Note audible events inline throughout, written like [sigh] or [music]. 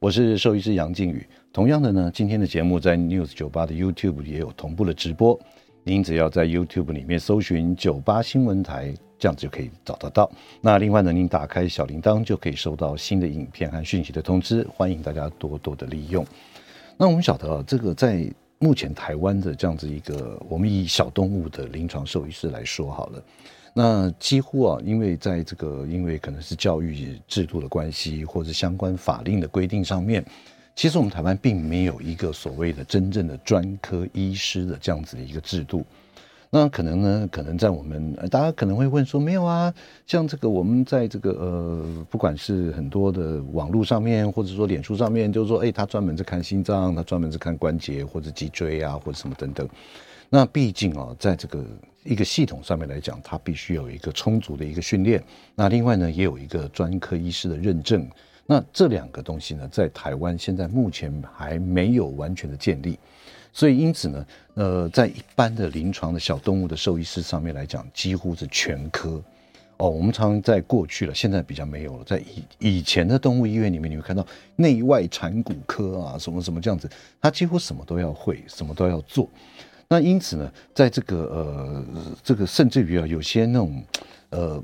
我是兽医师杨靖宇。同样的呢，今天的节目在 News 九八的 YouTube 也有同步的直播。您只要在 YouTube 里面搜寻“九八新闻台”，这样子就可以找得到。那另外呢，您打开小铃铛就可以收到新的影片和讯息的通知。欢迎大家多多的利用。那我们晓得啊，这个在目前台湾的这样子一个，我们以小动物的临床兽医师来说好了。那几乎啊，因为在这个，因为可能是教育制度的关系，或者相关法令的规定上面，其实我们台湾并没有一个所谓的真正的专科医师的这样子的一个制度。那可能呢，可能在我们大家可能会问说，没有啊，像这个我们在这个呃，不管是很多的网络上面，或者说脸书上面，就是说，哎，他专门是看心脏，他专门是看关节或者脊椎啊，或者什么等等。那毕竟啊，在这个一个系统上面来讲，它必须有一个充足的一个训练。那另外呢，也有一个专科医师的认证。那这两个东西呢，在台湾现在目前还没有完全的建立。所以因此呢，呃，在一般的临床的小动物的兽医师上面来讲，几乎是全科。哦，我们常常在过去了，现在比较没有了。在以以前的动物医院里面，你会看到内外产骨科啊，什么什么这样子，他几乎什么都要会，什么都要做。那因此呢，在这个呃，这个甚至于啊，有些那种呃，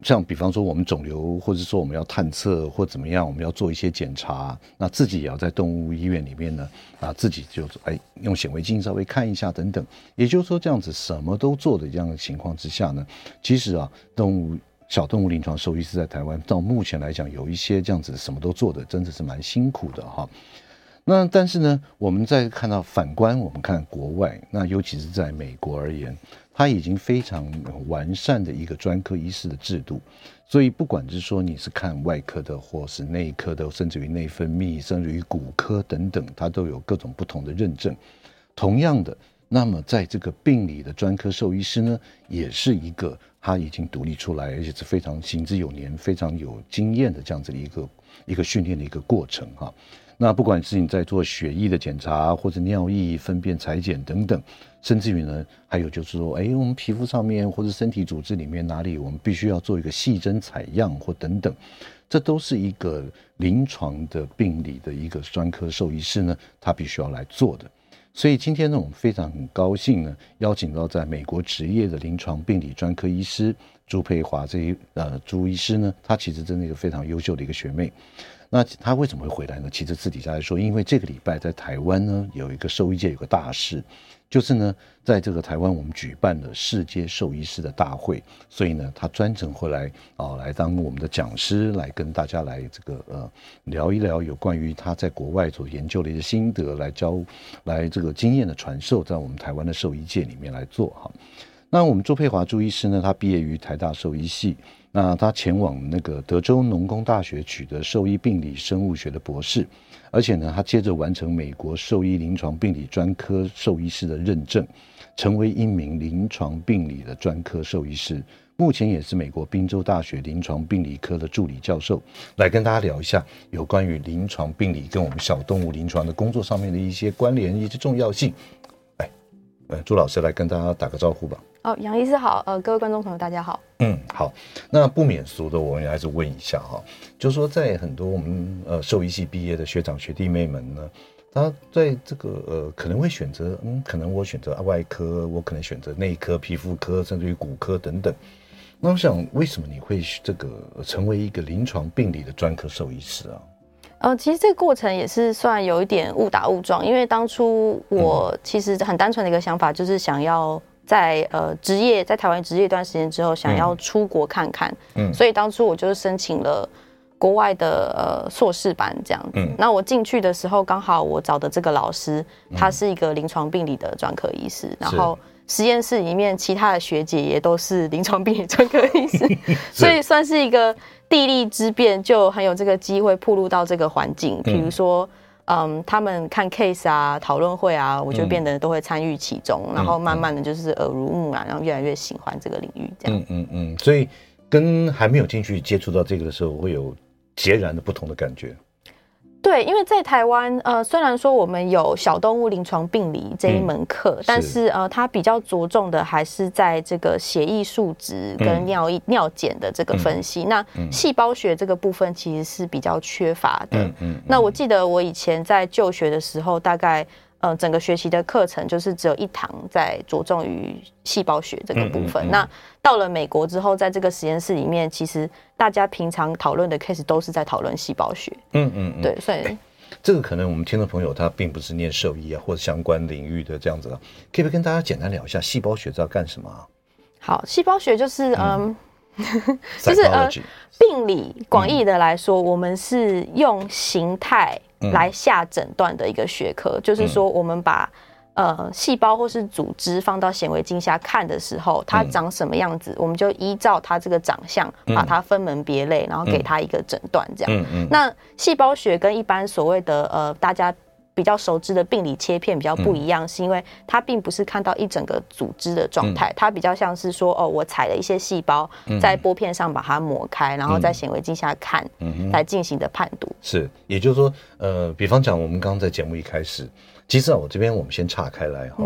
像比方说我们肿瘤，或者说我们要探测或怎么样，我们要做一些检查，那自己也要在动物医院里面呢，啊，自己就哎用显微镜稍微看一下等等。也就是说，这样子什么都做的这样的情况之下呢，其实啊，动物小动物临床兽医师在台湾到目前来讲，有一些这样子什么都做的，真的是蛮辛苦的哈。那但是呢，我们在看到反观我们看国外，那尤其是在美国而言，它已经非常完善的一个专科医师的制度。所以不管是说你是看外科的，或是内科的，甚至于内分泌，甚至于骨科等等，它都有各种不同的认证。同样的，那么在这个病理的专科兽医师呢，也是一个他已经独立出来，而且是非常行之有年、非常有经验的这样子的一个一个训练的一个过程哈。那不管是你在做血液的检查，或者尿液、粪便采检等等，甚至于呢，还有就是说，哎，我们皮肤上面或者身体组织里面哪里，我们必须要做一个细针采样或等等，这都是一个临床的病理的一个专科兽医师呢，他必须要来做的。所以今天呢，我们非常很高兴呢，邀请到在美国执业的临床病理专科医师朱佩华这一呃朱医师呢，他其实真的一个非常优秀的一个学妹。那他为什么会回来呢？其实私底下来说，因为这个礼拜在台湾呢，有一个兽医界有个大事，就是呢，在这个台湾我们举办了世界兽医师的大会，所以呢，他专程回来啊，来当我们的讲师，来跟大家来这个呃聊一聊有关于他在国外所研究的一些心得，来教来这个经验的传授，在我们台湾的兽医界里面来做哈。那我们朱佩华朱医师呢，他毕业于台大兽医系。那他前往那个德州农工大学取得兽医病理生物学的博士，而且呢，他接着完成美国兽医临床病理专科兽医师的认证，成为一名临床病理的专科兽医师。目前也是美国宾州大学临床病理科的助理教授，来跟大家聊一下有关于临床病理跟我们小动物临床的工作上面的一些关联以及重要性。哎，呃，朱老师来跟大家打个招呼吧。哦，杨医师好，呃，各位观众朋友大家好。嗯，好，那不免俗的，我们还是问一下哈，就是说在很多我们呃兽医系毕业的学长学弟妹们呢，他在这个呃可能会选择，嗯，可能我选择外科，我可能选择内科、皮肤科，甚至于骨科等等。那我想，为什么你会这个成为一个临床病理的专科兽医师啊？呃，其实这个过程也是算有一点误打误撞，因为当初我其实很单纯的一个想法就是想要。在呃职业在台湾职业一段时间之后，想要出国看看，嗯，所以当初我就申请了国外的呃硕士班这样子。嗯，那我进去的时候，刚好我找的这个老师，他是一个临床病理的专科医师，然后实验室里面其他的学姐也都是临床病理专科医师，[laughs] 所以算是一个地利之便，就很有这个机会暴露到这个环境，比如说。嗯，他们看 case 啊，讨论会啊，我就变得都会参与其中，嗯、然后慢慢的就是耳濡目染，然后越来越喜欢这个领域，这样。嗯嗯嗯，所以跟还没有进去接触到这个的时候，会有截然的不同的感觉。对，因为在台湾，呃，虽然说我们有小动物临床病理这一门课，嗯、但是呃，它比较着重的还是在这个血液数值跟尿液、嗯、尿检的这个分析。嗯、那细胞学这个部分其实是比较缺乏的。嗯嗯。那我记得我以前在就学的时候，大概。呃，整个学习的课程就是只有一堂在着重于细胞学这个部分。嗯嗯嗯、那到了美国之后，在这个实验室里面，其实大家平常讨论的 case 都是在讨论细胞学。嗯嗯，嗯对，所以、欸、这个可能我们听众朋友他并不是念兽医啊或者相关领域的这样子啊，可不可以跟大家简单聊一下细胞学在干什么、啊？好，细胞学就是嗯，嗯 [laughs] 就是呃，病理广义的来说，嗯、我们是用形态。来下诊断的一个学科，嗯、就是说，我们把呃细胞或是组织放到显微镜下看的时候，它长什么样子，嗯、我们就依照它这个长相，把它分门别类，然后给它一个诊断，这样。嗯嗯、那细胞学跟一般所谓的呃大家。比较熟知的病理切片比较不一样，是因为它并不是看到一整个组织的状态，它比较像是说，哦，我采了一些细胞，在玻片上把它抹开，然后在显微镜下看，来进行的判读。是，也就是说，呃，比方讲，我们刚刚在节目一开始，其实啊，我这边我们先岔开来哈。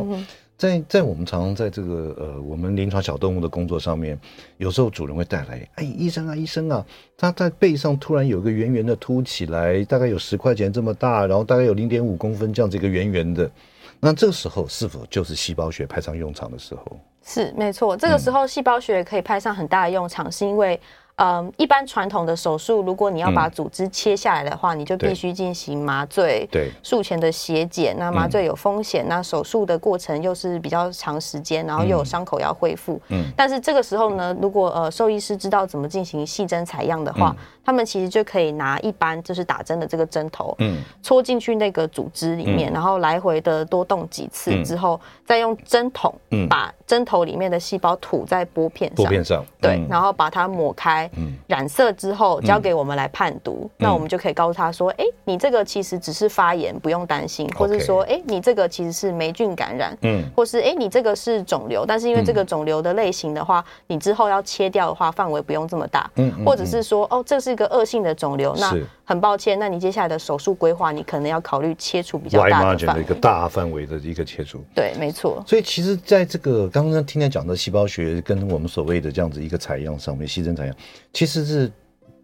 在在我们常常在这个呃，我们临床小动物的工作上面，有时候主人会带来，哎，医生啊，医生啊，他在背上突然有个圆圆的凸起来，大概有十块钱这么大，然后大概有零点五公分这样子一个圆圆的，那这个时候是否就是细胞学派上用场的时候？是，没错，这个时候细胞学可以派上很大的用场，是因为。嗯，一般传统的手术，如果你要把组织切下来的话，嗯、你就必须进行麻醉，对，术前的血检。那麻醉有风险，嗯、那手术的过程又是比较长时间，然后又有伤口要恢复。嗯，但是这个时候呢，如果呃兽医师知道怎么进行细针采样的话，嗯、他们其实就可以拿一般就是打针的这个针头，嗯，戳进去那个组织里面，嗯、然后来回的多动几次之后，嗯、再用针筒把针头里面的细胞吐在玻片上，玻片上，对，嗯、然后把它抹开。嗯，染色之后交给我们来判读，嗯、那我们就可以告诉他说，哎、欸，你这个其实只是发炎，不用担心，或者说，哎、欸，你这个其实是霉菌感染，嗯，或是哎、欸，你这个是肿瘤，但是因为这个肿瘤的类型的话，嗯、你之后要切掉的话，范围不用这么大，嗯，或者是说，哦，这是一个恶性的肿瘤，那很抱歉，那你接下来的手术规划，你可能要考虑切除比较大的范围，一个大范围的一个切除，对，没错。所以其实在这个刚刚听他讲的细胞学跟我们所谓的这样子一个采样上面，细针采样。其实是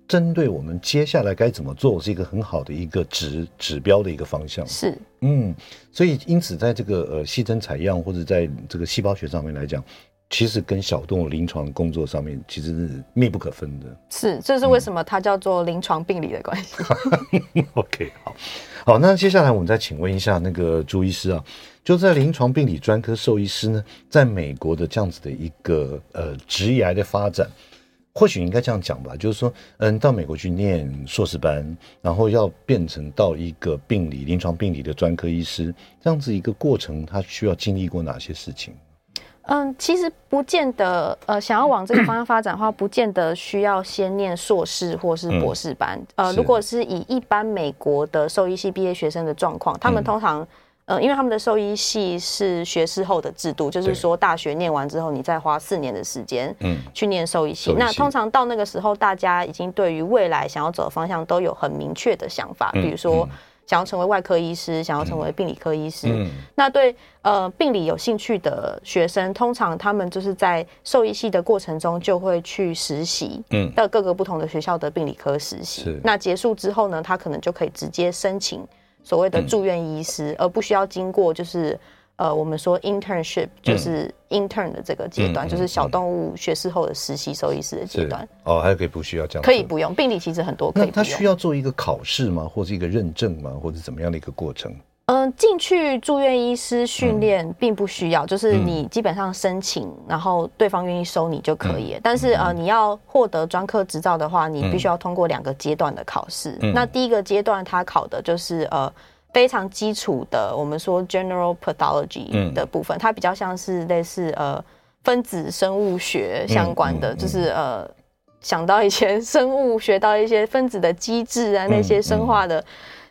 针对我们接下来该怎么做，是一个很好的一个指指标的一个方向。是，嗯，所以因此在这个呃细针采样或者在这个细胞学上面来讲，其实跟小动物临床工作上面其实是密不可分的。是，这是为什么它叫做临床病理的关系。嗯、[laughs] OK，好，好，那接下来我们再请问一下那个朱医师啊，就在临床病理专科兽医师呢，在美国的这样子的一个呃职业的发展。或许应该这样讲吧，就是说，嗯，到美国去念硕士班，然后要变成到一个病理临床病理的专科医师，这样子一个过程，他需要经历过哪些事情？嗯，其实不见得，呃，想要往这个方向发展的话，不见得需要先念硕士或是博士班。嗯、呃，如果是以一般美国的兽医系毕业学生的状况，他们通常。呃，因为他们的兽医系是学士后的制度，就是说大学念完之后，你再花四年的时间，嗯，去念兽医系。那通常到那个时候，大家已经对于未来想要走的方向都有很明确的想法，比如说想要成为外科医师，想要成为病理科医师。那对呃病理有兴趣的学生，通常他们就是在兽医系的过程中就会去实习，嗯，到各个不同的学校的病理科实习。那结束之后呢，他可能就可以直接申请。所谓的住院医师，嗯、而不需要经过就是呃，我们说 internship，就是 intern 的这个阶段，嗯、就是小动物学士后的实习兽医师的阶段。哦，还可以不需要这样？可以不用，病例其实很多可以不用。那他需要做一个考试吗？或者一个认证吗？或者怎么样的一个过程？嗯，进去住院医师训练并不需要，嗯、就是你基本上申请，嗯、然后对方愿意收你就可以。嗯、但是呃，你要获得专科执照的话，你必须要通过两个阶段的考试。嗯、那第一个阶段，他考的就是呃非常基础的，我们说 general pathology 的部分，嗯、它比较像是类似呃分子生物学相关的，就是呃想到以前 [laughs] 生物学到一些分子的机制啊，那些生化的。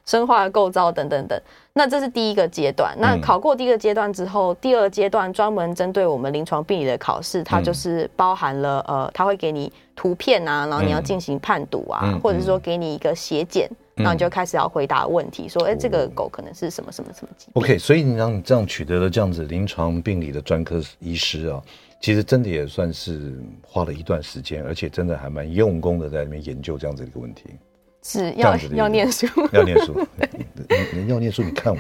生化的构造等等等。那这是第一个阶段。那考过第一个阶段之后，嗯、第二阶段专门针对我们临床病理的考试，它就是包含了呃，它会给你图片啊，然后你要进行判读啊，嗯、或者是说给你一个血检。然后你就开始要回答问题，说：“哎，这个狗可能是什么什么什么疾病。” OK，所以你让你这样取得了这样子临床病理的专科医师啊，其实真的也算是花了一段时间，而且真的还蛮用功的在里面研究这样子的一个问题。是要要念书，[laughs] 要念书，[laughs] 你要念书，你看我。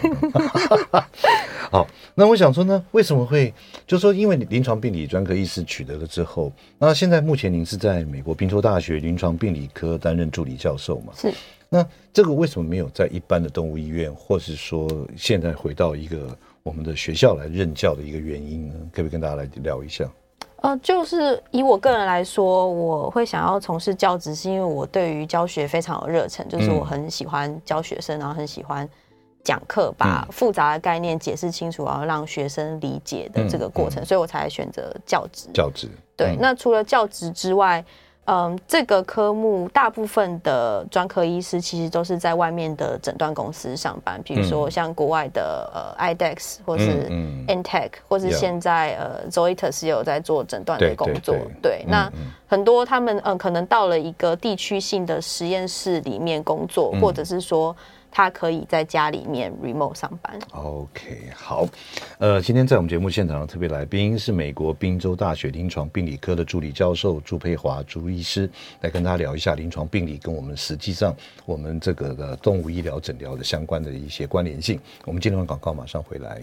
[laughs] 好，那我想说呢，为什么会就是说，因为临床病理专科医师取得了之后，那现在目前您是在美国宾州大学临床病理科担任助理教授嘛？是。那这个为什么没有在一般的动物医院，或是说现在回到一个我们的学校来任教的一个原因呢？可不可以跟大家来聊一下？呃，就是以我个人来说，我会想要从事教职，是因为我对于教学非常有热忱，就是我很喜欢教学生，然后很喜欢讲课，把复杂的概念解释清楚，然后让学生理解的这个过程，所以我才选择教职。教职。对，那除了教职之外。嗯，这个科目大部分的专科医师其实都是在外面的诊断公司上班，比如说像国外的呃 IDEXX 或是 Antech，或是现在呃 Zoetis 也有在做诊断的工作。对，那很多他们嗯可能到了一个地区性的实验室里面工作，或者是说。他可以在家里面 remote 上班。OK，好，呃，今天在我们节目现场的特别来宾是美国宾州大学临床病理科的助理教授朱佩华朱医师，来跟大家聊一下临床病理跟我们实际上我们这个的动物医疗诊疗的相关的一些关联性。我们进入完广告，马上回来。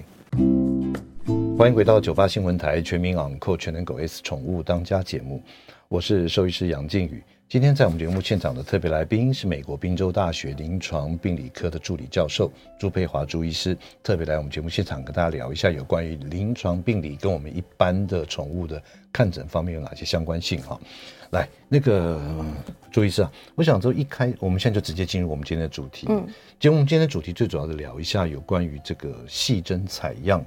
欢迎回到九八新闻台全民昂扣全能狗 S 宠物当家节目，我是兽医师杨靖宇。今天在我们节目现场的特别来宾是美国宾州大学临床病理科的助理教授朱佩华朱医师，特别来我们节目现场跟大家聊一下有关于临床病理跟我们一般的宠物的看诊方面有哪些相关性哈。来，那个朱医师啊，我想说一开，我们现在就直接进入我们今天的主题。嗯，其实我们今天的主题最主要的聊一下有关于这个细针采样。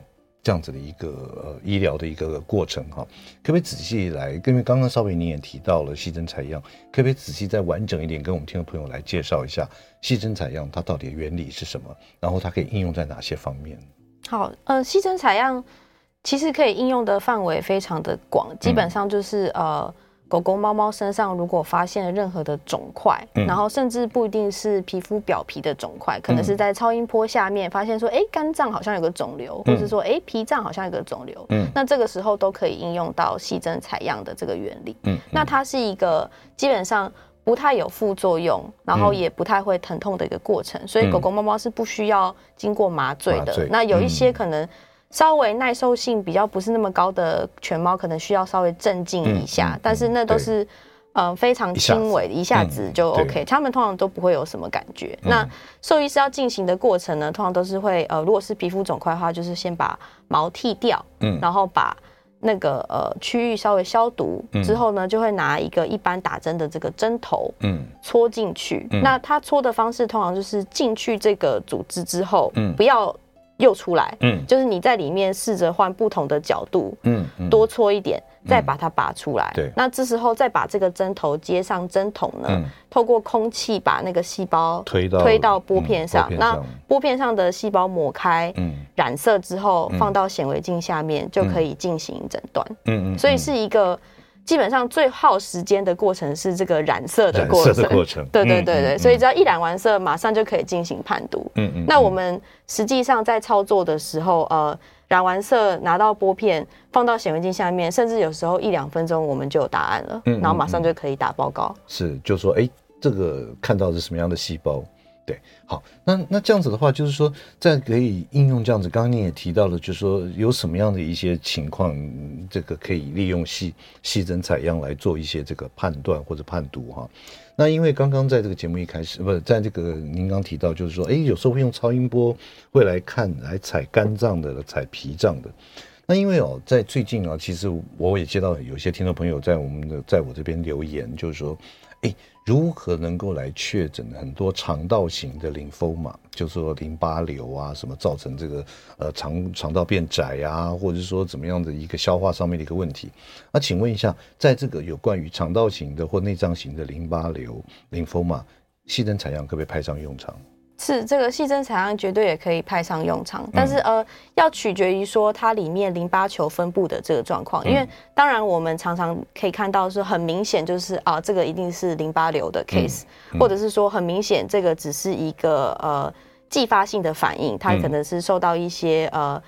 这样子的一个呃医疗的一个过程哈，可不可以仔细来？因为刚刚稍微你也提到了细针采样，可不可以仔细再完整一点跟我们听众朋友来介绍一下细针采样它到底原理是什么？然后它可以应用在哪些方面？好，呃，细针采样其实可以应用的范围非常的广，基本上就是、嗯、呃。狗狗、猫猫身上如果发现了任何的肿块，嗯、然后甚至不一定是皮肤表皮的肿块，可能是在超音波下面发现说，哎，肝脏好像有个肿瘤，或者说，哎，脾脏好像有个肿瘤，嗯，那这个时候都可以应用到细针采样的这个原理，嗯，那它是一个基本上不太有副作用，然后也不太会疼痛的一个过程，所以狗狗、猫猫是不需要经过麻醉的。那有一些可能。稍微耐受性比较不是那么高的犬猫，可能需要稍微镇静一下，嗯、但是那都是呃非常轻微的，一下子就 OK，他们通常都不会有什么感觉。嗯、那兽医师要进行的过程呢，通常都是会呃，如果是皮肤肿块的话，就是先把毛剃掉，嗯，然后把那个呃区域稍微消毒之后呢，就会拿一个一般打针的这个针头，嗯，戳进去。嗯、那它戳的方式通常就是进去这个组织之后，嗯，不要。又出来，嗯，就是你在里面试着换不同的角度，嗯，多搓一点，再把它拔出来。对，那这时候再把这个针头接上针筒呢，透过空气把那个细胞推到推到玻片上，那玻片上。的细胞抹开，嗯，染色之后放到显微镜下面就可以进行诊断。嗯嗯，所以是一个。基本上最耗时间的过程是这个染色的过程，染色的过程，对对对对，所以只要一染完色，马上就可以进行判读。嗯嗯。那我们实际上在操作的时候，呃，染完色拿到玻片放到显微镜下面，甚至有时候一两分钟我们就有答案了，嗯，然后马上就可以打报告。是，就说哎，这个看到是什么样的细胞？对，好，那那这样子的话，就是说，在可以应用这样子，刚刚你也提到了，就是说有什么样的一些情况，这个可以利用细细针采样来做一些这个判断或者判读哈。那因为刚刚在这个节目一开始，不是在这个您刚提到，就是说，哎，有时候会用超音波会来看来采肝脏的、采脾脏的。那因为哦，在最近啊，其实我也接到有些听众朋友在我们的在我这边留言，就是说。哎，如何能够来确诊很多肠道型的淋巴嘛？就是说淋巴瘤啊，什么造成这个呃肠肠道变窄啊，或者是说怎么样的一个消化上面的一个问题？那请问一下，在这个有关于肠道型的或内脏型的淋巴瘤淋巴嘛，细针采样可不可以派上用场？是这个细针采样绝对也可以派上用场，但是呃，要取决于说它里面淋巴球分布的这个状况，因为当然我们常常可以看到是很明显就是啊，这个一定是淋巴瘤的 case，或者是说很明显这个只是一个呃继发性的反应，它可能是受到一些呃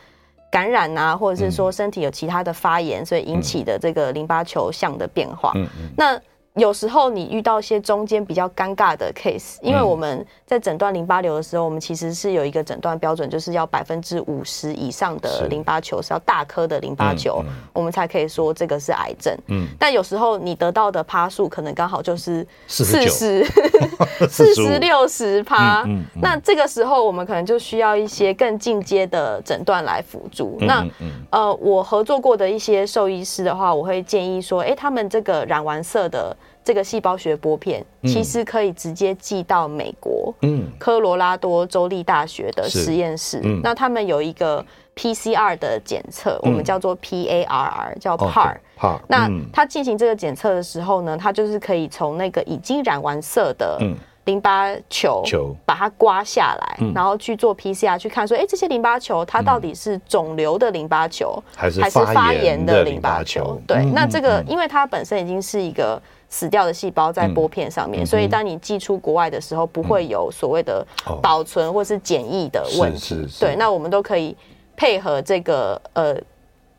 感染啊，或者是说身体有其他的发炎，所以引起的这个淋巴球像的变化，那。有时候你遇到一些中间比较尴尬的 case，因为我们在诊断淋巴瘤的时候，我们其实是有一个诊断标准，就是要百分之五十以上的淋巴球是要大颗的淋巴球，我们才可以说这个是癌症。嗯，但有时候你得到的趴数可能刚好就是四十、[laughs] 四十六十趴，那这个时候我们可能就需要一些更进阶的诊断来辅助。那呃，我合作过的一些兽医师的话，我会建议说，哎，他们这个染完色的。这个细胞学玻片其实可以直接寄到美国，嗯，科罗拉多州立大学的实验室。嗯，那他们有一个 PCR 的检测，我们叫做 PARR，叫 PAR。PAR。那他进行这个检测的时候呢，他就是可以从那个已经染完色的淋巴球，把它刮下来，然后去做 PCR，去看说，哎，这些淋巴球它到底是肿瘤的淋巴球，还是发炎的淋巴球？对，那这个因为它本身已经是一个。死掉的细胞在玻片上面，嗯、所以当你寄出国外的时候，不会有所谓的保存或是检疫的问题。是是是对，那我们都可以配合这个呃，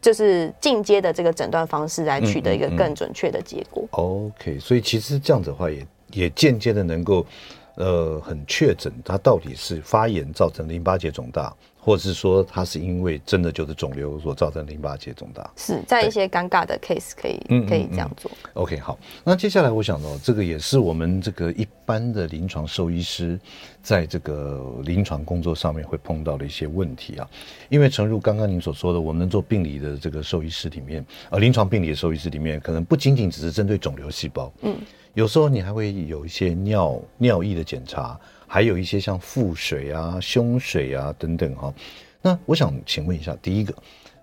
就是进阶的这个诊断方式来取得一个更准确的结果。OK，所以其实这样子的话也，也也间接的能够呃很确诊它到底是发炎造成淋巴结肿大。或者是说，它是因为真的就是肿瘤所造成淋巴结肿大，是在一些尴尬的 case 可以可以这样做。OK，好，那接下来我想到这个也是我们这个一般的临床兽医师在这个临床工作上面会碰到的一些问题啊。因为诚如刚刚您所说的，我们做病理的这个兽医师里面，呃，临床病理的兽医师里面，可能不仅仅只是针对肿瘤细胞，嗯，有时候你还会有一些尿尿液的检查。还有一些像腹水啊、胸水啊等等哈，那我想请问一下，第一个，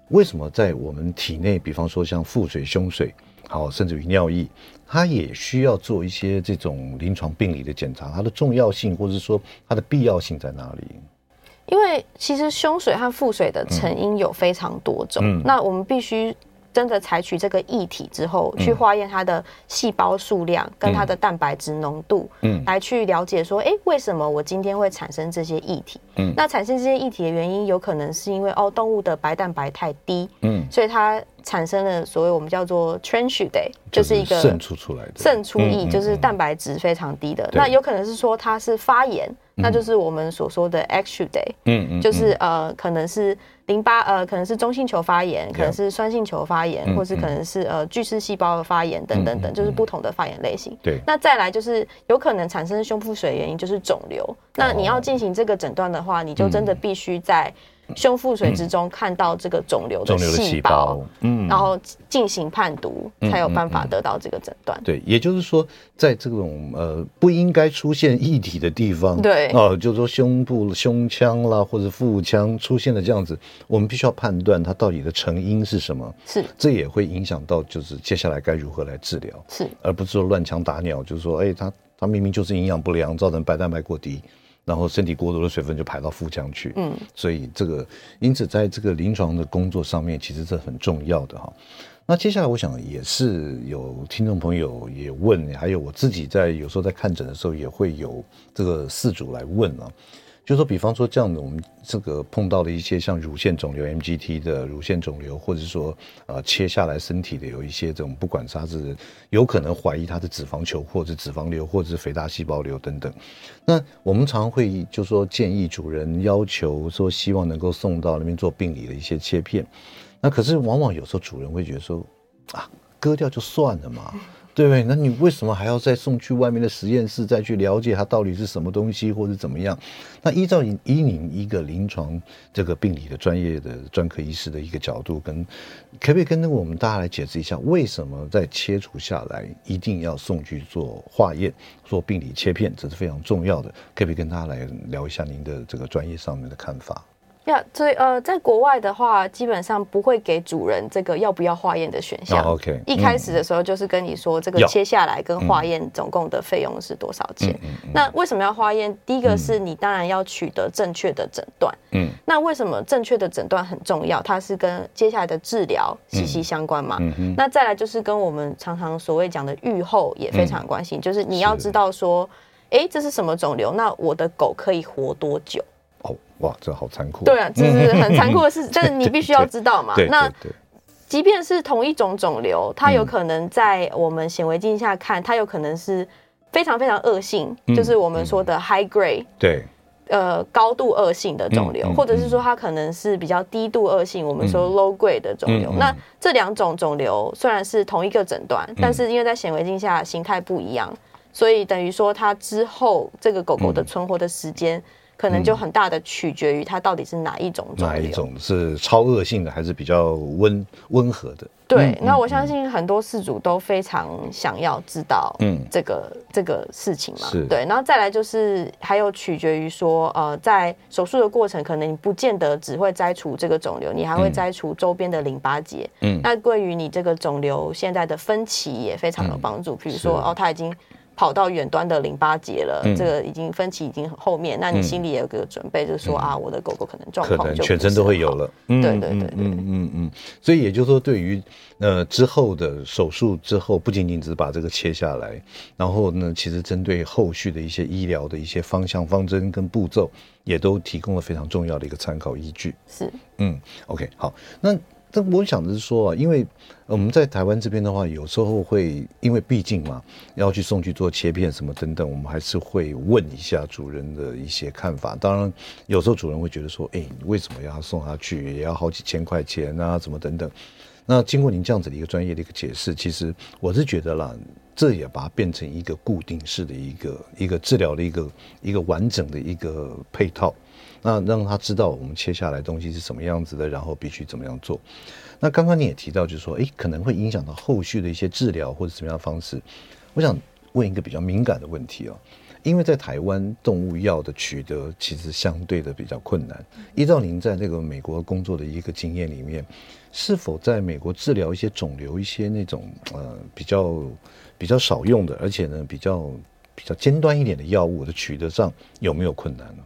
为什么在我们体内，比方说像腹水、胸水，好，甚至于尿液，它也需要做一些这种临床病理的检查？它的重要性，或者说它的必要性在哪里？因为其实胸水和腹水的成因有非常多种，嗯，那我们必须。真的采取这个液体之后，去化验它的细胞数量跟它的蛋白质浓度，嗯，来去了解说，哎，为什么我今天会产生这些液体？嗯，那产生这些液体的原因，有可能是因为哦，动物的白蛋白太低，嗯，所以它。产生了所谓我们叫做 transudae，就是一个渗出出来的。渗出液，就是蛋白质非常低的。那有可能是说它是发炎，那就是我们所说的 Action Day，嗯嗯，就是呃可能是淋巴呃可能是中性球发炎，可能是酸性球发炎，或是可能是呃巨噬细胞的发炎等等等，就是不同的发炎类型。对，那再来就是有可能产生胸腹水原因就是肿瘤。那你要进行这个诊断的话，你就真的必须在。胸腹水之中看到这个肿瘤的细胞，嗯，然后进行判读，才有办法得到这个诊断。对，也就是说，在这种呃不应该出现异体的地方，对，哦，就是说胸部、胸腔啦或者腹腔出现了这样子，我们必须要判断它到底的成因是什么。是，这也会影响到就是接下来该如何来治疗。是，而不是说乱枪打鸟，就是说，哎，它它明明就是营养不良，造成白蛋白过低。然后身体过多的水分就排到腹腔去，嗯，所以这个因此在这个临床的工作上面，其实这很重要的哈。那接下来我想也是有听众朋友也问，还有我自己在有时候在看诊的时候也会有这个事主来问啊。就说，比方说这样的，我们这个碰到的一些像乳腺肿瘤 MGT 的乳腺肿瘤，或者说呃切下来身体的有一些这种，不管它是有可能怀疑它的脂肪球，或者脂肪瘤，或者是肥大细胞瘤等等。那我们常会就说建议主人要求说，希望能够送到那边做病理的一些切片。那可是往往有时候主人会觉得说，啊，割掉就算了嘛。对不对？那你为什么还要再送去外面的实验室，再去了解它到底是什么东西，或者怎么样？那依照以以你一个临床这个病理的专业的专科医师的一个角度，跟可不可以跟我们大家来解释一下，为什么在切除下来一定要送去做化验、做病理切片？这是非常重要的。可不可以跟大家来聊一下您的这个专业上面的看法？呀，所以呃，在国外的话，基本上不会给主人这个要不要化验的选项。Oh, OK，一开始的时候就是跟你说，这个切下来跟化验总共的费用是多少钱。嗯嗯、那为什么要化验？第一个是你当然要取得正确的诊断。嗯。那为什么正确的诊断很重要？它是跟接下来的治疗息息相关嘛。嗯嗯、那再来就是跟我们常常所谓讲的预后也非常关系，嗯、就是你要知道说，哎，这是什么肿瘤？那我的狗可以活多久？哇，这好残酷！对啊，这是 [laughs] 很残酷的事，但是你必须要知道嘛。那即便是同一种肿瘤，它有可能在我们显微镜下看，它有可能是非常非常恶性，就是我们说的 high grade，对，呃，高度恶性的肿瘤，或者是说它可能是比较低度恶性，我们说 low grade 的肿瘤。那这两种肿瘤虽然是同一个诊断，但是因为在显微镜下形态不一样，所以等于说它之后这个狗狗的存活的时间。可能就很大的取决于它到底是哪一种肿瘤，哪一种？是超恶性的，还是比较温温和的？对，嗯、那我相信很多事主都非常想要知道，嗯，这个这个事情嘛，对。然后再来就是还有取决于说，呃，在手术的过程，可能你不见得只会摘除这个肿瘤，你还会摘除周边的淋巴结，嗯，那对于你这个肿瘤现在的分期也非常有帮助。比、嗯、如说，哦，它已经。跑到远端的淋巴结了，嗯、这个已经分歧已经很后面，那你心里也有个准备，就是说、嗯、啊，我的狗狗可能状况就全身都会有了。对对对对，嗯嗯嗯，所以也就是说，对于呃之后的手术之后，不仅仅只是把这个切下来，然后呢，其实针对后续的一些医疗的一些方向、方针跟步骤，也都提供了非常重要的一个参考依据。是，嗯，OK，好，那。但我想的是说啊，因为我们在台湾这边的话，有时候会因为毕竟嘛，要去送去做切片什么等等，我们还是会问一下主人的一些看法。当然，有时候主人会觉得说，哎，为什么要送他去，也要好几千块钱啊，怎么等等。那经过您这样子的一个专业的一个解释，其实我是觉得啦，这也把它变成一个固定式的一个一个治疗的一个一个完整的一个配套。那让他知道我们切下来东西是什么样子的，然后必须怎么样做。那刚刚你也提到，就是说，诶，可能会影响到后续的一些治疗或者什么样的方式。我想问一个比较敏感的问题哦，因为在台湾动物药的取得其实相对的比较困难。依照您在那个美国工作的一个经验里面，是否在美国治疗一些肿瘤、一些那种呃比较比较少用的，而且呢比较比较尖端一点的药物的取得上有没有困难呢？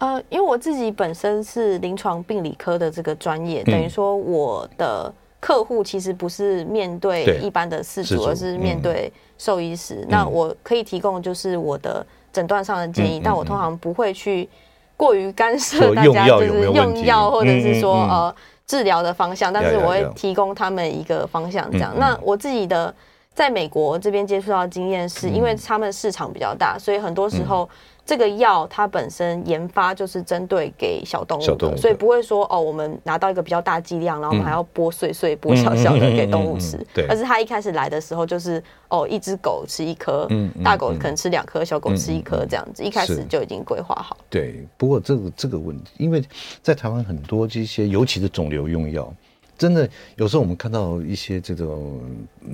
呃，因为我自己本身是临床病理科的这个专业，嗯、等于说我的客户其实不是面对一般的事主，而是面对兽医师。嗯、那我可以提供就是我的诊断上的建议，嗯、但我通常不会去过于干涉大家就是用药或者是说呃治疗的方向，但是我会提供他们一个方向这样。那我自己的在美国这边接触到的经验是，因为他们市场比较大，所以很多时候。这个药它本身研发就是针对给小动物的，所以不会说哦，我们拿到一个比较大剂量，然后我们还要剥碎碎、剥小小的给动物吃。对，而是它一开始来的时候就是哦，一只狗吃一颗，嗯，大狗可能吃两颗，小狗吃一颗这样子，一开始就已经规划好。对，不过这个这个问题，因为在台湾很多这些，尤其是肿瘤用药。真的，有时候我们看到一些这种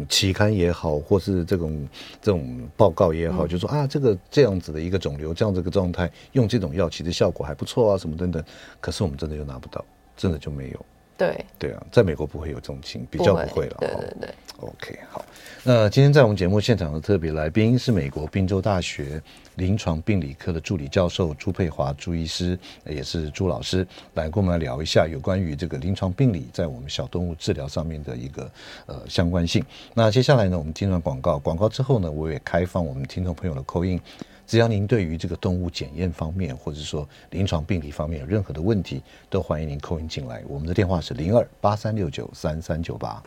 期刊也好，或是这种这种报告也好，就说啊，这个这样子的一个肿瘤，这样子的一个状态，用这种药其实效果还不错啊，什么等等。可是我们真的就拿不到，真的就没有。对对啊，在美国不会有这种情，比较不会了。对对对。OK，好。那今天在我们节目现场的特别来宾是美国宾州大学临床病理科的助理教授朱佩华朱医师，也是朱老师，来跟我们聊一下有关于这个临床病理在我们小动物治疗上面的一个呃相关性。那接下来呢，我们进入广告，广告之后呢，我也开放我们听众朋友的 call in。只要您对于这个动物检验方面，或者说临床病理方面有任何的问题，都欢迎您扣音进来。我们的电话是零二八三六九三三九八。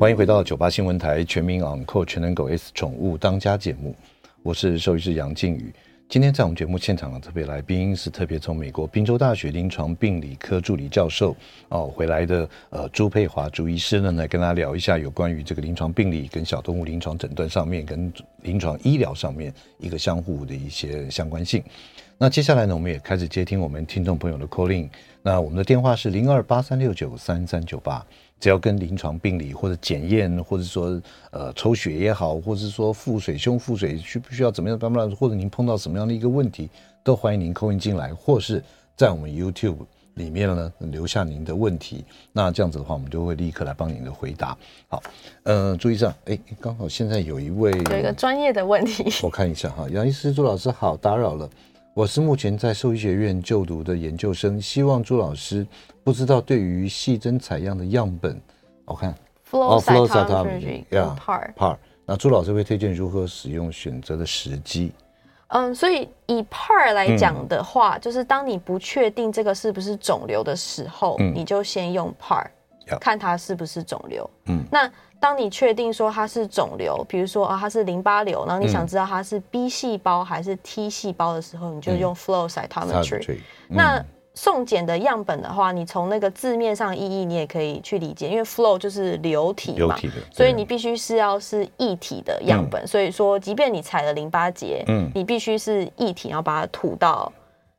欢迎回到九八新闻台全民昂扣全能狗 S 宠物当家节目，我是兽医师杨靖宇。今天在我们节目现场的特别来宾是特别从美国宾州大学临床病理科助理教授哦回来的呃朱佩华朱医师呢，来跟大家聊一下有关于这个临床病理跟小动物临床诊断上面跟临床医疗上面一个相互的一些相关性。那接下来呢，我们也开始接听我们听众朋友的 calling，。那我们的电话是零二八三六九三三九八。只要跟临床病理或者检验，或者说呃抽血也好，或者是说腹水、胸腹水需不需要怎么样，怎么样，或者您碰到什么样的一个问题，都欢迎您 call in 进来，或是在我们 YouTube 里面呢留下您的问题，那这样子的话，我们就会立刻来帮您的回答。好，呃，注意一下，哎，刚好现在有一位有一个专业的问题，我看一下哈，杨医师朱老师好，打扰了。我是目前在兽医学院就读的研究生，希望朱老师不知道对于细针采样的样本，我看 flow cytometry，yeah，PAR PAR，那朱老师会推荐如何使用选择的时机？嗯，所以以 PAR 来讲的话，嗯、就是当你不确定这个是不是肿瘤的时候，嗯、你就先用 PAR，、嗯、看它是不是肿瘤。嗯，那。当你确定说它是肿瘤，比如说啊，它是淋巴瘤，然后你想知道它是 B 细胞还是 T 细胞的时候，你就用 flow cytometry。嗯、那送检的样本的话，你从那个字面上意义，你也可以去理解，因为 flow 就是流体嘛，体所以你必须是要是液体的样本。嗯、所以说，即便你采了淋巴结，嗯，你必须是液体，然后把它吐到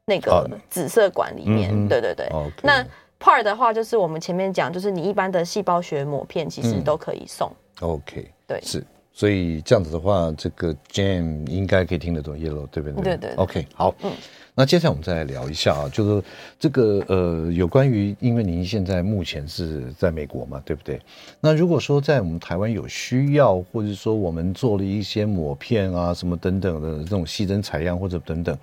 那个紫色管里面。嗯、对对对，Okay 那。PAR 的话，就是我们前面讲，就是你一般的细胞学抹片，其实都可以送。嗯、OK，对，是，所以这样子的话，这个 Jam 应该可以听得懂 Yellow，对不对？对对。OK，好，嗯，那接下来我们再来聊一下啊，就是这个呃，有关于，因为您现在目前是在美国嘛，对不对？那如果说在我们台湾有需要，或者说我们做了一些抹片啊，什么等等的这种细针采样或者等等。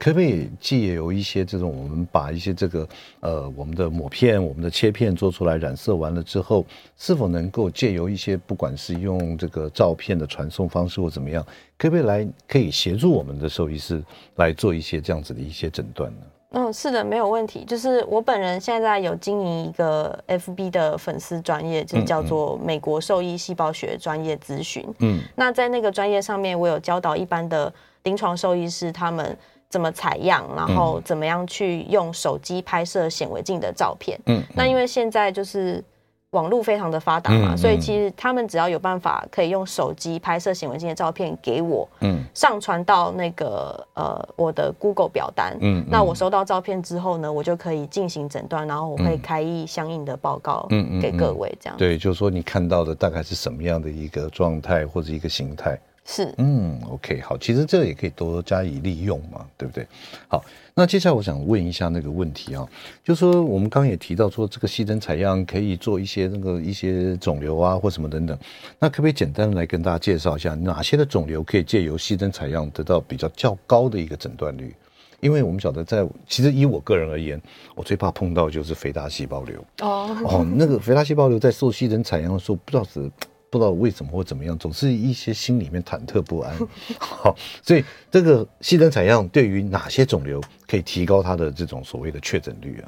可不可以借由一些这种，我们把一些这个呃，我们的抹片、我们的切片做出来染色完了之后，是否能够借由一些不管是用这个照片的传送方式或怎么样，可不可以来可以协助我们的兽医师来做一些这样子的一些诊断呢？嗯，是的，没有问题。就是我本人现在有经营一个 FB 的粉丝专业，就是叫做美国兽医细胞学专业咨询。嗯，那在那个专业上面，我有教导一般的临床兽医师他们。怎么采样，然后怎么样去用手机拍摄显微镜的照片？嗯，那因为现在就是网络非常的发达嘛，嗯、所以其实他们只要有办法可以用手机拍摄显微镜的照片给我，嗯，上传到那个呃我的 Google 表单，嗯，那我收到照片之后呢，我就可以进行诊断，然后我会开一相应的报告，嗯。给各位这样。对，就是说你看到的大概是什么样的一个状态或者一个形态。是，嗯，OK，好，其实这个也可以多加以利用嘛，对不对？好，那接下来我想问一下那个问题啊，就是说我们刚刚也提到说这个细针采样可以做一些那个一些肿瘤啊或什么等等，那可不可以简单来跟大家介绍一下哪些的肿瘤可以借由细针采样得到比较较高的一个诊断率？因为我们晓得在其实以我个人而言，我最怕碰到就是肥大细胞瘤哦哦，那个肥大细胞瘤在受细针采样的时候，不知道是。不知道为什么或怎么样，总是一些心里面忐忑不安。好，所以这个细针采样对于哪些肿瘤可以提高它的这种所谓的确诊率啊？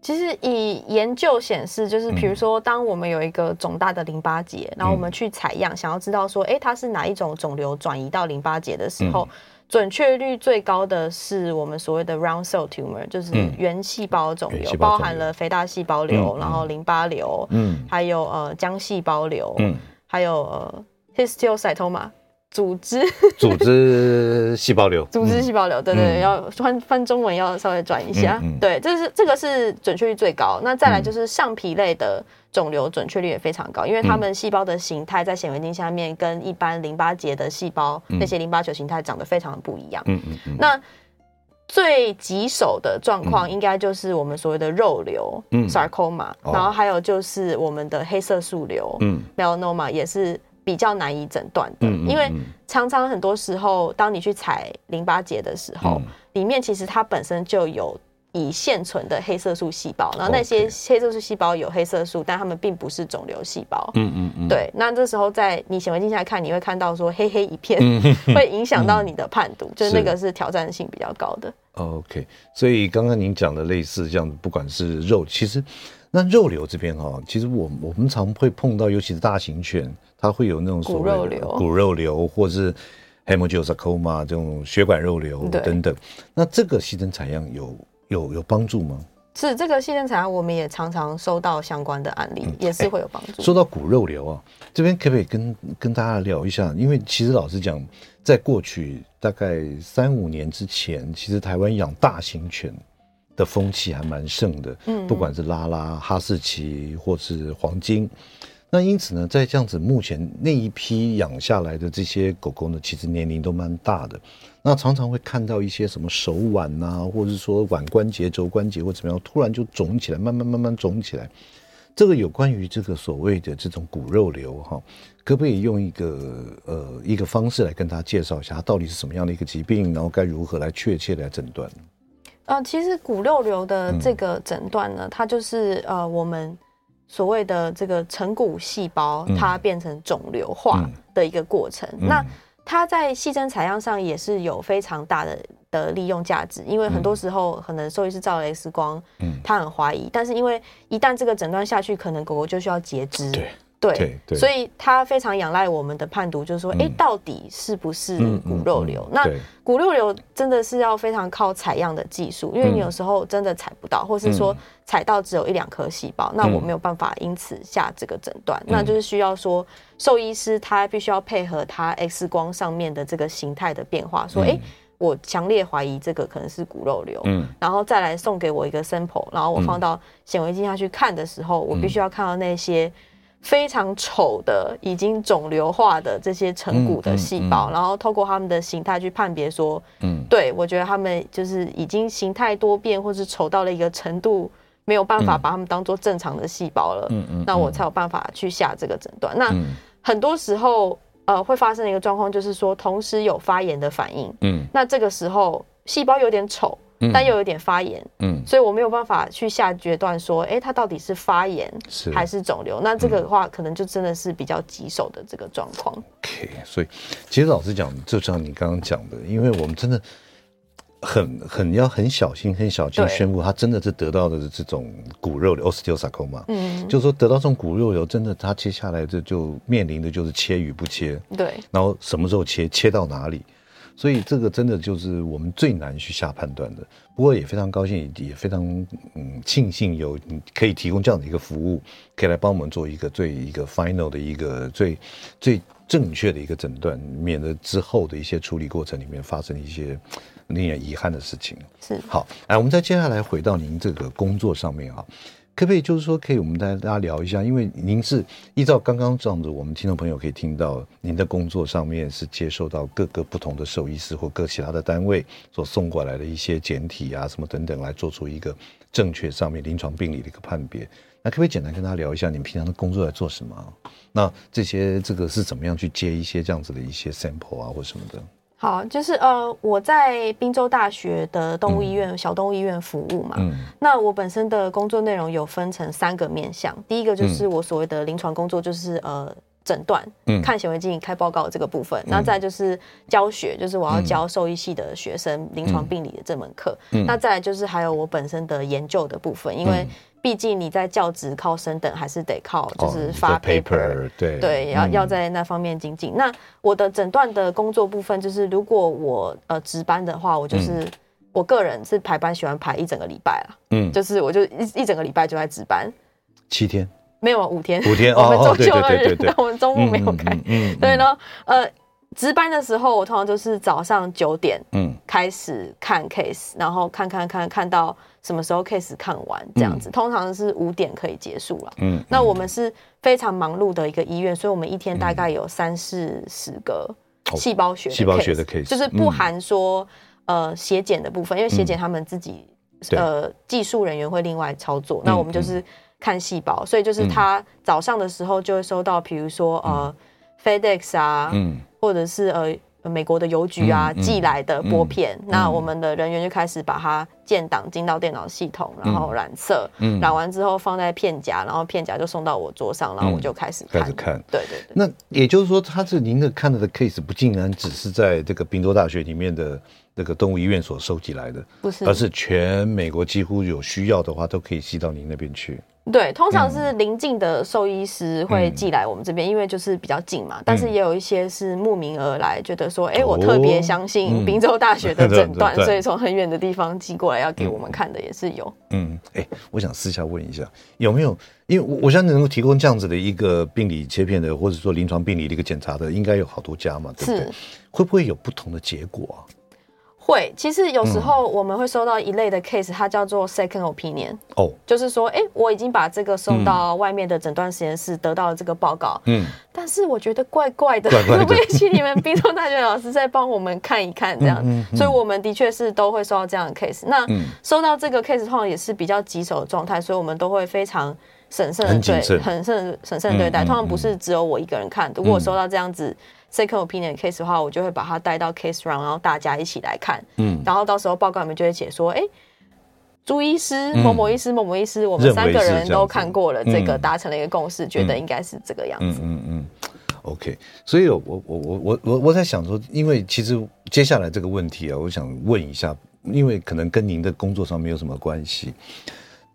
其实以研究显示，就是比如说，当我们有一个肿大的淋巴结，嗯、然后我们去采样，想要知道说，哎，它是哪一种肿瘤转移到淋巴结的时候，嗯、准确率最高的是我们所谓的 round cell tumor，就是原细胞肿瘤，嗯、包含了肥大细胞瘤，嗯、然后淋巴瘤，嗯，还有呃浆细胞瘤，嗯。还有呃，histiocytoma，组织。[laughs] 组织细胞瘤，[laughs] 组织细胞瘤，对对，对，要翻翻中文要稍微转一下，对，这是这个是准确率最高。那再来就是上皮类的肿瘤，准确率也非常高，因为它们细胞的形态在显微镜下面跟一般淋巴结的细胞、嗯、那些淋巴球形态长得非常的不一样。嗯嗯嗯。那最棘手的状况应该就是我们所谓的肉瘤，嗯，sarcoma，然后还有就是我们的黑色素瘤，嗯，melanoma 也是比较难以诊断的，嗯，因为常常很多时候，当你去采淋巴结的时候，里面其实它本身就有。以现存的黑色素细胞，然后那些黑色素细胞有黑色素.但它们并不是肿瘤细胞。嗯嗯嗯。对，那这时候在你显微镜下看，你会看到说黑黑一片，[laughs] 会影响到你的判读，嗯、就是那个是挑战性比较高的。OK，所以刚刚您讲的类似这样，不管是肉，其实那肉瘤这边哈，其实我我们常会碰到，尤其是大型犬，它会有那种骨肉瘤、骨肉瘤，或是 hemangiosarcoma 这种血管肉瘤等等。那这个细针采样有。有有帮助吗？是这个细针采样，我们也常常收到相关的案例，嗯、也是会有帮助。说到骨肉瘤啊，这边可不可以跟跟大家聊一下？因为其实老实讲，在过去大概三五年之前，其实台湾养大型犬的风气还蛮盛的，嗯，不管是拉拉、哈士奇或是黄金。那因此呢，在这样子目前那一批养下来的这些狗狗呢，其实年龄都蛮大的。那常常会看到一些什么手腕啊，或者是说腕关节、肘关节或怎么样，突然就肿起来，慢慢慢慢肿起来。这个有关于这个所谓的这种骨肉瘤哈，可不可以用一个呃一个方式来跟大家介绍一下，它到底是什么样的一个疾病，然后该如何来确切来诊断？呃，其实骨肉瘤的这个诊断呢，嗯、它就是呃我们所谓的这个成骨细胞它变成肿瘤化的一个过程。嗯、那它在细针采样上也是有非常大的的利用价值，因为很多时候可能兽医师照了 X 光，嗯，他很怀疑，但是因为一旦这个诊断下去，可能狗狗就需要截肢。对。对，对，所以它非常仰赖我们的判读，就是说，哎、嗯，到底是不是骨肉瘤？嗯嗯嗯、那骨肉瘤真的是要非常靠采样的技术，因为你有时候真的采不到，或是说采到只有一两颗细胞，嗯、那我没有办法因此下这个诊断，嗯、那就是需要说兽医师他必须要配合他 X 光上面的这个形态的变化，说，哎、嗯，我强烈怀疑这个可能是骨肉瘤，嗯，然后再来送给我一个 sample，然后我放到显微镜下去看的时候，我必须要看到那些。非常丑的，已经肿瘤化的这些成骨的细胞，嗯。嗯嗯、然后透过他们的形态去判别说，嗯，对我觉得他们就是已经形态多变，或是丑到了一个程度，没有办法把他们当做正常的细胞了，嗯嗯，嗯那我才有办法去下这个诊断。嗯、那很多时候，呃，会发生的一个状况就是说，同时有发炎的反应，嗯，那这个时候细胞有点丑。但又有点发炎，嗯，所以我没有办法去下决断说，哎、欸，它到底是发炎还是肿瘤？那这个的话，可能就真的是比较棘手的这个状况。OK，所以其实老实讲，就像你刚刚讲的，因为我们真的很很要很小心、很小心宣布，他真的是得到的这种骨肉瘤 osteosarcoma，嗯，就是说得到这种骨肉瘤，真的他接下来这就面临的就是切与不切，对，然后什么时候切，切到哪里？所以这个真的就是我们最难去下判断的。不过也非常高兴，也非常嗯庆幸有可以提供这样的一个服务，可以来帮我们做一个最一个 final 的一个最最正确的一个诊断，免得之后的一些处理过程里面发生一些令人遗憾的事情。是。好，哎，我们再接下来回到您这个工作上面啊。可不可以就是说，可以我们大家聊一下，因为您是依照刚刚这样子，我们听众朋友可以听到，您的工作上面是接受到各个不同的兽医师或各其他的单位所送过来的一些简体啊，什么等等，来做出一个正确上面临床病理的一个判别。那可不可以简单跟大家聊一下，你们平常的工作在做什么？那这些这个是怎么样去接一些这样子的一些 sample 啊，或什么的？好，就是呃，我在滨州大学的动物医院、嗯、小动物医院服务嘛。嗯。那我本身的工作内容有分成三个面向，第一个就是我所谓的临床工作，就是呃诊断，嗯，看显微镜、开报告这个部分。那、嗯、再就是教学，就是我要教兽医系的学生临床病理的这门课。嗯。那再来就是还有我本身的研究的部分，因为。毕竟你在教职靠升等，还是得靠就是发 paper，、哦、对对，要、嗯、要在那方面精进。那我的诊断的工作部分，就是如果我呃值班的话，我就是、嗯、我个人是排班喜欢排一整个礼拜啊，嗯，就是我就一一整个礼拜就在值班，七天。没有五天，五天，[laughs] 我们周休二日，我们周末没有开，嗯，对，然后呃。值班的时候，我通常就是早上九点，嗯，开始看 case，然后看看看看到什么时候 case 看完这样子，通常是五点可以结束了。嗯，那我们是非常忙碌的一个医院，所以我们一天大概有三四十个细胞学细胞学的 case，就是不含说呃血检的部分，因为血检他们自己呃技术人员会另外操作，那我们就是看细胞，所以就是他早上的时候就会收到，比如说呃 FedEx 啊，嗯。或者是呃美国的邮局啊、嗯嗯、寄来的玻片，嗯、那我们的人员就开始把它建档进到电脑系统，然后染色，嗯、染完之后放在片夹，然后片夹就送到我桌上，然后我就开始看。开始看，对对对。那也就是说，他是您的看到的 case 不竟然只是在这个宾州大学里面的那个动物医院所收集来的，不是，而是全美国几乎有需要的话都可以寄到您那边去。对，通常是邻近的兽医师会寄来我们这边，嗯、因为就是比较近嘛。但是也有一些是慕名而来，觉得说，哎、欸，我特别相信宾州大学的诊断，[laughs] 嗯、所以从很远的地方寄过来要给我们看的也是有。嗯，哎、欸，我想私下问一下，有没有？因为我我相信能够提供这样子的一个病理切片的，或者说临床病理的一个检查的，应该有好多家嘛，对不对？是会不会有不同的结果啊？会，其实有时候我们会收到一类的 case，它叫做 second opinion。哦，就是说，哎，我已经把这个送到外面的诊断实验室，得到了这个报告。嗯，但是我觉得怪怪的，可不可以请你们宾州大学老师再帮我们看一看？这样，所以我们的确是都会收到这样的 case。那收到这个 case 通常也是比较棘手的状态，所以我们都会非常审慎的对，很慎审慎对待。通常不是只有我一个人看，如果我收到这样子。Second opinion case 的话，我就会把它带到 case round，然后大家一起来看。嗯，然后到时候报告里面就会写说，哎，朱医师、某某医师、某某医师，我们三个人都看过了这个，达成了一个共识，觉得应该是这个样子。嗯嗯，OK。所以我我我我我我在想说，因为其实接下来这个问题啊，我想问一下，因为可能跟您的工作上没有什么关系，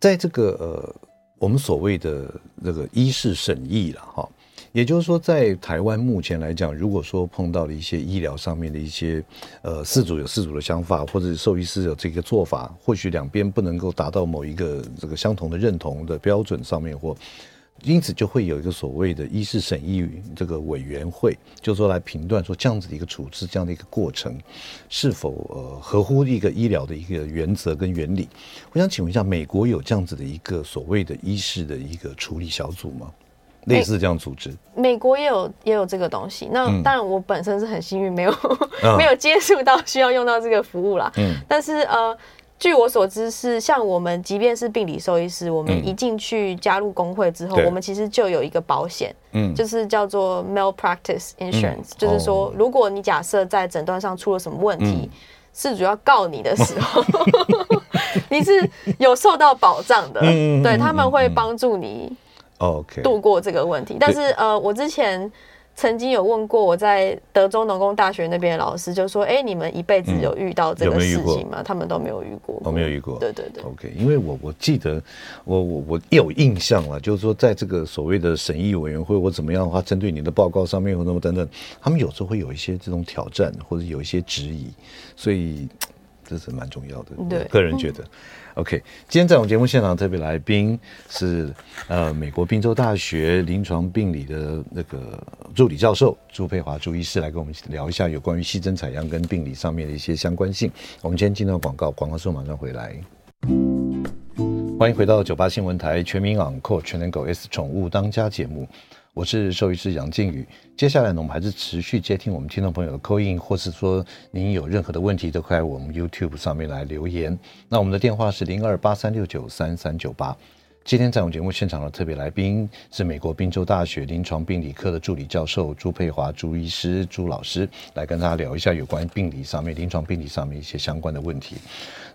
在这个呃，我们所谓的那个医事审议了哈。也就是说，在台湾目前来讲，如果说碰到了一些医疗上面的一些，呃，饲主有饲主的想法，或者兽医师有这个做法，或许两边不能够达到某一个这个相同的认同的标准上面，或因此就会有一个所谓的医事审议这个委员会，就是说来评断说这样子的一个处置，这样的一个过程是否呃合乎一个医疗的一个原则跟原理。我想请问一下，美国有这样子的一个所谓的医事的一个处理小组吗？类似这样组织，美国也有也有这个东西。那当然，我本身是很幸运，没有、嗯、[laughs] 没有接触到需要用到这个服务啦。嗯，但是呃，据我所知是，像我们即便是病理兽医师，我们一进去加入工会之后，嗯、我们其实就有一个保险，嗯，就是叫做 malpractice insurance，、嗯、就是说，如果你假设在诊断上出了什么问题，事、嗯、主要告你的时候，[laughs] 你是有受到保障的，嗯、对，他们会帮助你。OK，度过这个问题，但是呃，我之前曾经有问过我在德州农工大学那边的老师，就说：“哎，你们一辈子有遇到这个事情吗？”他们都没有遇过，我没有遇过。对对对，OK，因为我我记得我我我有印象了，就是说在这个所谓的审议委员会或怎么样的话，针对你的报告上面或什么等等，他们有时候会有一些这种挑战或者有一些质疑，所以 [tsk] 这是蛮重要的。对，个人觉得。OK，今天在我们节目现场特别来宾是呃美国宾州大学临床病理的那个助理教授朱佩华朱医师来跟我们聊一下有关于细针采样跟病理上面的一些相关性。我们今天进到广告，广告之后马上回来。欢迎回到九八新闻台全民昂购全能狗 S 宠物当家节目。我是兽医师杨靖宇，接下来呢，我们还是持续接听我们听众朋友的 call in，或是说您有任何的问题，都可以在我们 YouTube 上面来留言。那我们的电话是零二八三六九三三九八。今天在我们节目现场的特别来宾是美国宾州大学临床病理科的助理教授朱佩华朱医师朱老师，来跟大家聊一下有关病理上面、临床病理上面一些相关的问题。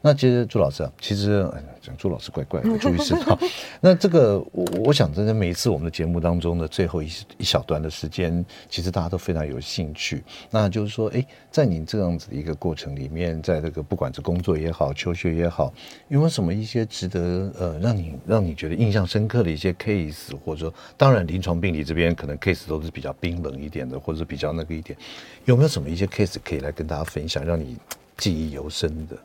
那其实朱老师啊，其实讲朱老师怪怪的，朱医师哈。那这个我我想，真的每一次我们的节目当中的最后一一小段的时间，其实大家都非常有兴趣。那就是说，哎，在你这样子的一个过程里面，在这个不管是工作也好、求学也好，有没有什么一些值得呃让你让你觉得印象深刻的一些 case，或者说，当然临床病理这边可能 case 都是比较冰冷一点的，或者是比较那个一点，有没有什么一些 case 可以来跟大家分享，让你记忆犹深的？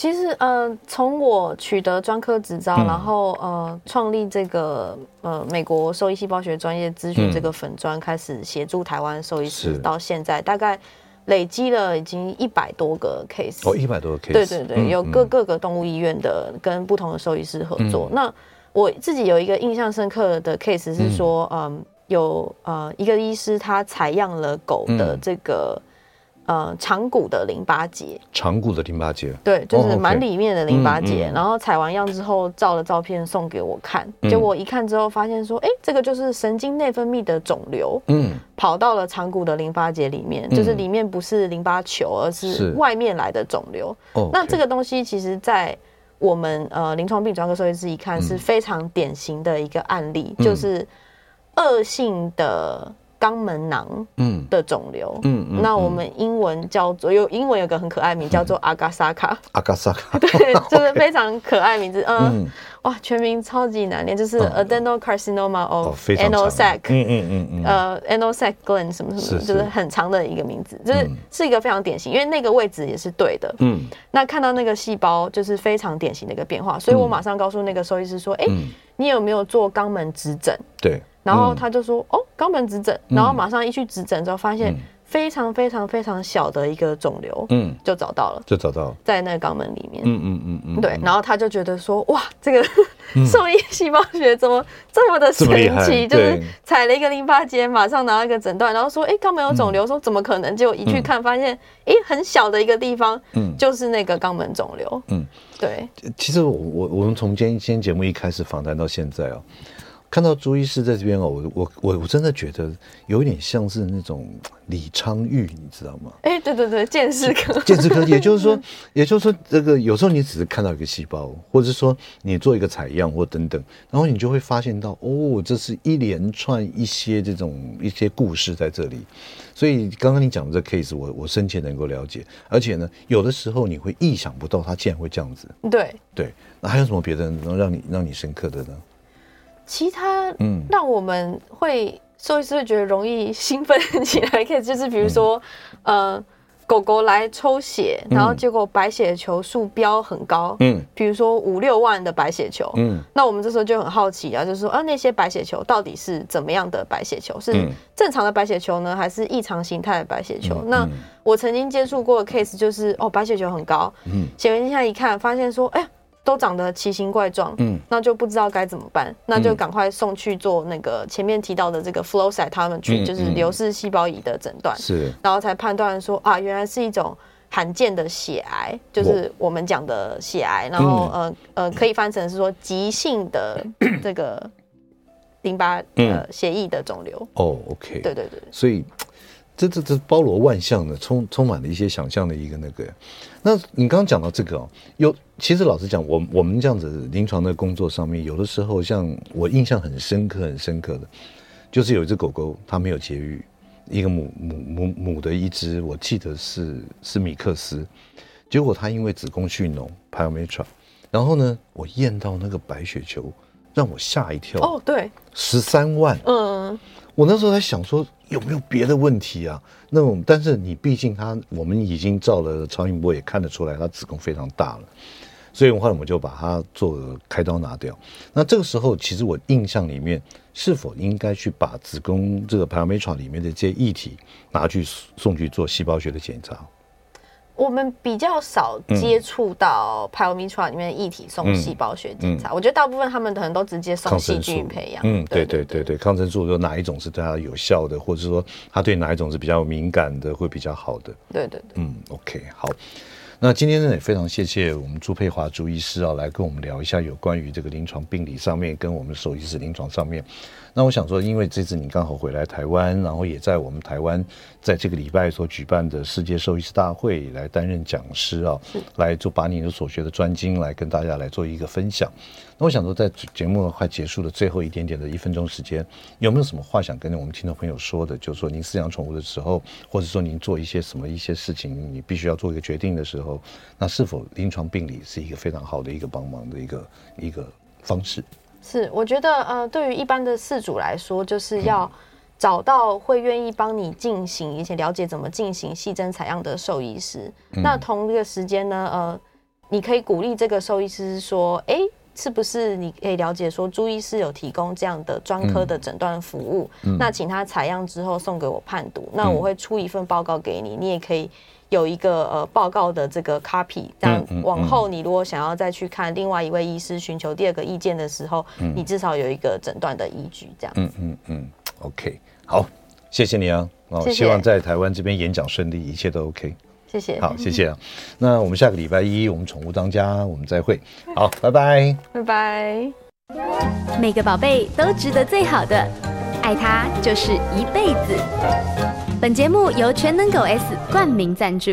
其实，呃，从我取得专科执照，嗯、然后呃，创立这个呃美国兽医细胞学专业咨询这个粉专，嗯、开始协助台湾兽医师，到现在大概累积了已经一百多个 case。哦，一百多个 case。对对对，有各各个动物医院的跟不同的兽医师合作。嗯、那我自己有一个印象深刻的 case 是说，嗯、呃，有呃一个医师他采样了狗的这个。嗯呃，长骨的淋巴结，长骨的淋巴结，对，就是蛮里面的淋巴结。然后采完样之后，照了照片送给我看，结果我一看之后，发现说，哎，这个就是神经内分泌的肿瘤，嗯，跑到了长骨的淋巴结里面，就是里面不是淋巴球，而是外面来的肿瘤。那这个东西，其实，在我们呃临床病专科兽医师一看，是非常典型的一个案例，就是恶性的。肛门囊嗯。的肿瘤。嗯，嗯，那我们英文叫做有英文有个很可爱名叫做阿嘎萨卡。阿嘎萨卡。[laughs] 对，就是非常可爱名字。嗯，嗯。哇全名超级难念，就是 adenocarcinoma of anal sac 嗯嗯嗯嗯。呃 anal sac gland 什么什么，就是很长的一个名字，就是是一个非常典型，因为那个位置也是对的。嗯，那看到那个细胞就是非常典型的一个变化，所以我马上告诉那个兽医师说，哎，你有没有做肛门指诊？对。然后他就说：“哦，肛门指诊。”然后马上一去指诊之后，发现非常非常非常小的一个肿瘤，嗯，就找到了，就找到了，在那个肛门里面，嗯嗯嗯嗯，对，然后他就觉得说，哇，这个 [laughs] 兽医细胞学怎么 [laughs] 这么的神奇？就是采了一个淋巴结，马上拿到一个诊断，然后说，哎，肛门有肿瘤，说怎么可能？结果一去看，发现，哎，很小的一个地方，嗯，就是那个肛门肿瘤，嗯，对。其实我我我们从今天节目一开始访谈到现在哦。看到朱医师在这边哦，我我我我真的觉得有点像是那种李昌钰，你知道吗？哎，对对对，鉴识科，鉴识科，也就是说，[laughs] 也就是说，这个有时候你只是看到一个细胞，或者是说你做一个采样或等等，然后你就会发现到，哦，这是一连串一些这种一些故事在这里。所以刚刚你讲的这个 case，我我深切能够了解，而且呢，有的时候你会意想不到它竟然会这样子。对对，那还有什么别的能让你让你深刻的呢？其他嗯，让我们会兽医师会觉得容易兴奋起来，可以就是比如说，嗯、呃，狗狗来抽血，然后结果白血球数标很高，嗯，比如说五六万的白血球，嗯，那我们这时候就很好奇啊，就是说啊，那些白血球到底是怎么样的白血球？是正常的白血球呢，还是异常形态的白血球？那我曾经接触过的 case 就是哦，白血球很高，嗯，显微镜下一看，发现说，哎呀。都长得奇形怪状，嗯，那就不知道该怎么办，那就赶快送去做那个前面提到的这个 flow cytometry，、嗯、就是流式细胞仪的诊断，是，然后才判断说啊，原来是一种罕见的血癌，就是我。们讲的血癌，然后呃呃，可以翻成是说急性的这个淋巴呃血液的肿瘤。哦，OK，对对对，所以。这这这包罗万象的，充充满了一些想象的一个那个。那你刚刚讲到这个哦，有其实老实讲，我我们这样子临床的工作上面，有的时候像我印象很深刻很深刻的，就是有一只狗狗它没有节育，一个母母母母的一只，我记得是是米克斯，结果它因为子宫蓄脓 pyometra，然后呢，我验到那个白血球，让我吓一跳哦，对，十三万，嗯。我那时候在想说有没有别的问题啊？那种，但是你毕竟他，我们已经照了超音波也看得出来，他子宫非常大了，所以后来我们就把它做开刀拿掉。那这个时候，其实我印象里面是否应该去把子宫这个 p a r a m e t r a 里面的这些液体拿去送去做细胞学的检查？我们比较少接触到 pyometra 里面的液体送细胞学检查，嗯嗯、我觉得大部分他们可能都直接送细菌培养。嗯，对对对对，抗生素有哪一种是对它有效的，或者说它对哪一种是比较敏感的，会比较好的。对对对，嗯，OK，好。那今天呢，也非常谢谢我们朱佩华朱医师啊，来跟我们聊一下有关于这个临床病理上面，跟我们兽医师临床上面。那我想说，因为这次你刚好回来台湾，然后也在我们台湾在这个礼拜所举办的世界兽医师大会来担任讲师啊，来就把你的所学的专精来跟大家来做一个分享。那我想说，在节目快结束的最后一点点的一分钟时间，有没有什么话想跟我们听众朋友说的？就是说，您饲养宠物的时候，或者说您做一些什么一些事情，你必须要做一个决定的时候，那是否临床病理是一个非常好的一个帮忙的一个一个方式？是，我觉得呃，对于一般的事主来说，就是要找到会愿意帮你进行，而且了解怎么进行细针采样的兽医师。嗯、那同一个时间呢，呃，你可以鼓励这个兽医师说，哎。是不是你可以了解说朱医师有提供这样的专科的诊断服务？嗯嗯、那请他采样之后送给我判读，嗯、那我会出一份报告给你，你也可以有一个呃报告的这个 copy。这样往后你如果想要再去看另外一位医师寻求第二个意见的时候，嗯、你至少有一个诊断的依据。这样。嗯嗯嗯，OK，好，谢谢你啊，哦，谢谢，希望在台湾这边演讲顺利，一切都 OK。谢谢，好，谢谢啊。[laughs] 那我们下个礼拜一，我们宠物当家，我们再会。好，拜拜，拜拜。每个宝贝都值得最好的，爱它就是一辈子。本节目由全能狗 S 冠名赞助。